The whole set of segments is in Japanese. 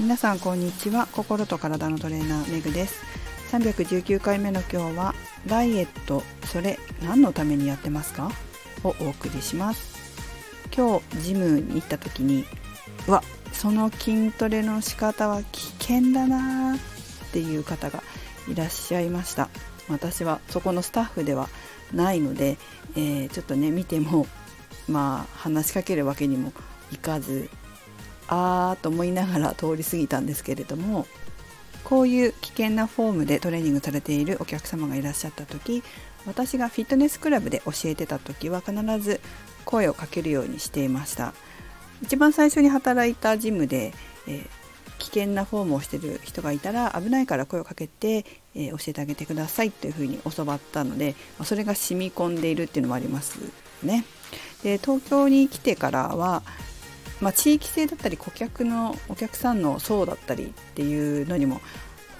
皆さんこんにちは。心と体のトレーナーめぐです。319回目の今日はダイエットそれ何のためにやってますか？をお送りします。今日ジムに行った時にうわその筋トレの仕方は危険だなっていう方がいらっしゃいました。私はそこのスタッフではないので、えー、ちょっとね見てもまあ話しかけるわけにもいかずあーと思いながら通り過ぎたんですけれどもこういう危険なフォームでトレーニングされているお客様がいらっしゃった時私がフィットネスクラブで教えてた時は必ず声をかけるようにしていました。一番最初に働いたジムで、えー、危険なフォームをしてる人がいたら危ないから声をかけて、えー、教えてあげてくださいというふうに教わったのでそれが染み込んでいるっていうのもありますね。で東京に来てからはまあ、地域性だったり顧客のお客さんの層だったりっていうのにも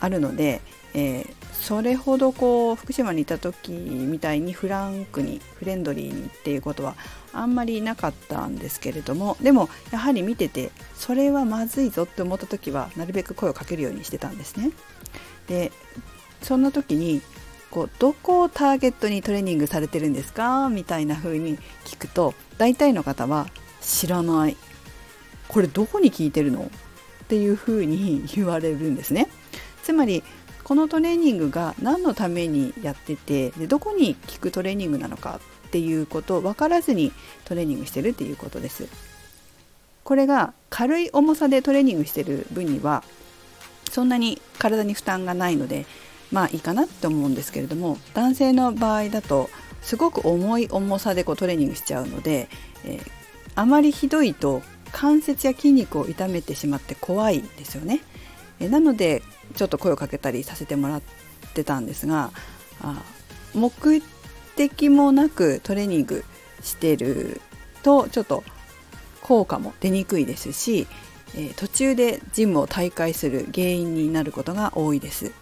あるので、えー、それほどこう福島にいた時みたいにフランクにフレンドリーにっていうことはあんまりなかったんですけれどもでもやはり見ててそれはまずいぞって思った時はなるべく声をかけるようにしてたんですね。でそんな時にこうどこをターゲットにトレーニングされてるんですか？みたいな風に聞くと大体の方は知らないこれどこに効いてるの？っていうふうに言われるんですね。つまりこのトレーニングが何のためにやっててでどこに効くトレーニングなのか？っていうことを分からずにトレーニングしてるっていうことです。これが軽い重さでトレーニングしてる分にはそんなに体に負担がないのでまあいいかなって思うんですけれども男性の場合だとすごく重い重さでこうトレーニングしちゃうので、えー、あまりひどいと関節や筋肉を痛めてしまって怖いですよね。えなのでちょっと声をかけたりさせてもらってたんですがあ目的もなくトレーニングしてるとちょっと効果も出にくいですし、え途中でジムを退会する原因になることが多いです。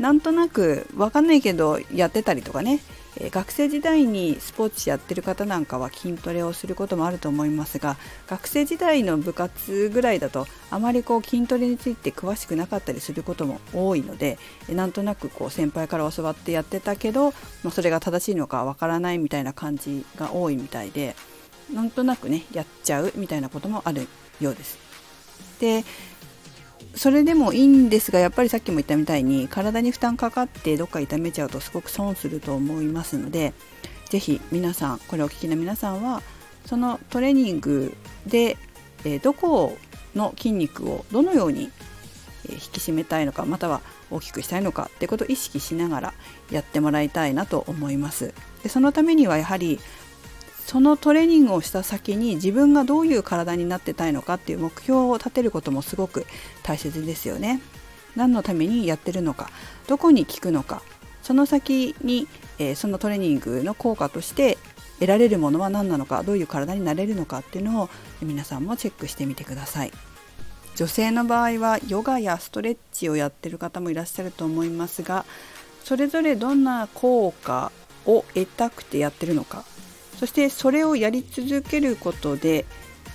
なんとなく分かんないけどやってたりとかねえ学生時代にスポーツやってる方なんかは筋トレをすることもあると思いますが学生時代の部活ぐらいだとあまりこう筋トレについて詳しくなかったりすることも多いのでなんとなくこう先輩から教わってやってたけど、まあ、それが正しいのかわからないみたいな感じが多いみたいでなんとなくねやっちゃうみたいなこともあるようです。でそれでもいいんですがやっぱりさっきも言ったみたいに体に負担かかってどっか痛めちゃうとすごく損すると思いますので是非皆さんこれをお聞きの皆さんはそのトレーニングで、えどこの筋肉をどのように引き締めたいのかまたは大きくしたいのかってことを意識しながらやってもらいたいなと思います。でそのためにはやはりそのトレーニングをした先に自分がどういう体になってたいのかっていう目標を立てることもすごく大切ですよね。何のためにやってるのかどこに効くのかその先に、えー、そのトレーニングの効果として得られるものは何なのかどういう体になれるのかっていうのを皆さんもチェックしてみてください女性の場合はヨガやストレッチをやってる方もいらっしゃると思いますがそれぞれどんな効果を得たくてやってるのかそしてそれをやり続けることで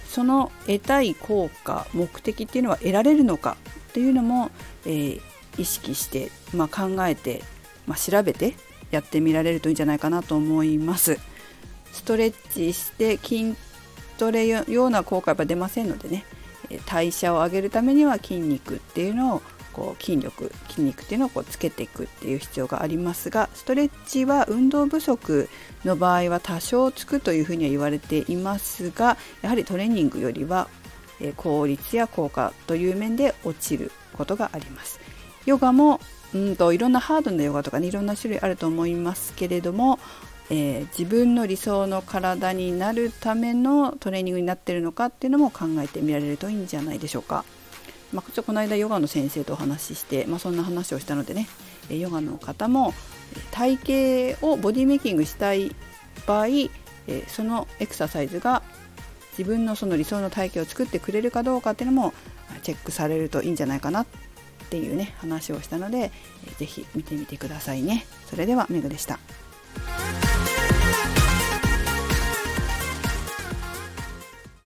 その得たい効果目的っていうのは得られるのかっていうのも、えー、意識して、まあ、考えて、まあ、調べてやってみられるといいんじゃないかなと思います。ストレッチして筋トレような効果は出ませんのでね代謝を上げるためには筋肉っていうのをこう筋力筋肉っていうのをこうつけていくっていう必要がありますがストレッチは運動不足の場合は多少つくというふうには言われていますがやはりトレーニングよりは効率や効果という面で落ちることがあります。ヨガもうんといろんなハードなヨガとかねいろんな種類あると思いますけれども、えー、自分の理想の体になるためのトレーニングになってるのかっていうのも考えてみられるといいんじゃないでしょうか。まあ、ちょこの間ヨガの先生とお話しして、まあ、そんな話をしたのでねヨガの方も体型をボディメイキングしたい場合そのエクササイズが自分のその理想の体型を作ってくれるかどうかっていうのもチェックされるといいんじゃないかなっていうね話をしたので是非見てみてくださいね。それではメグでした。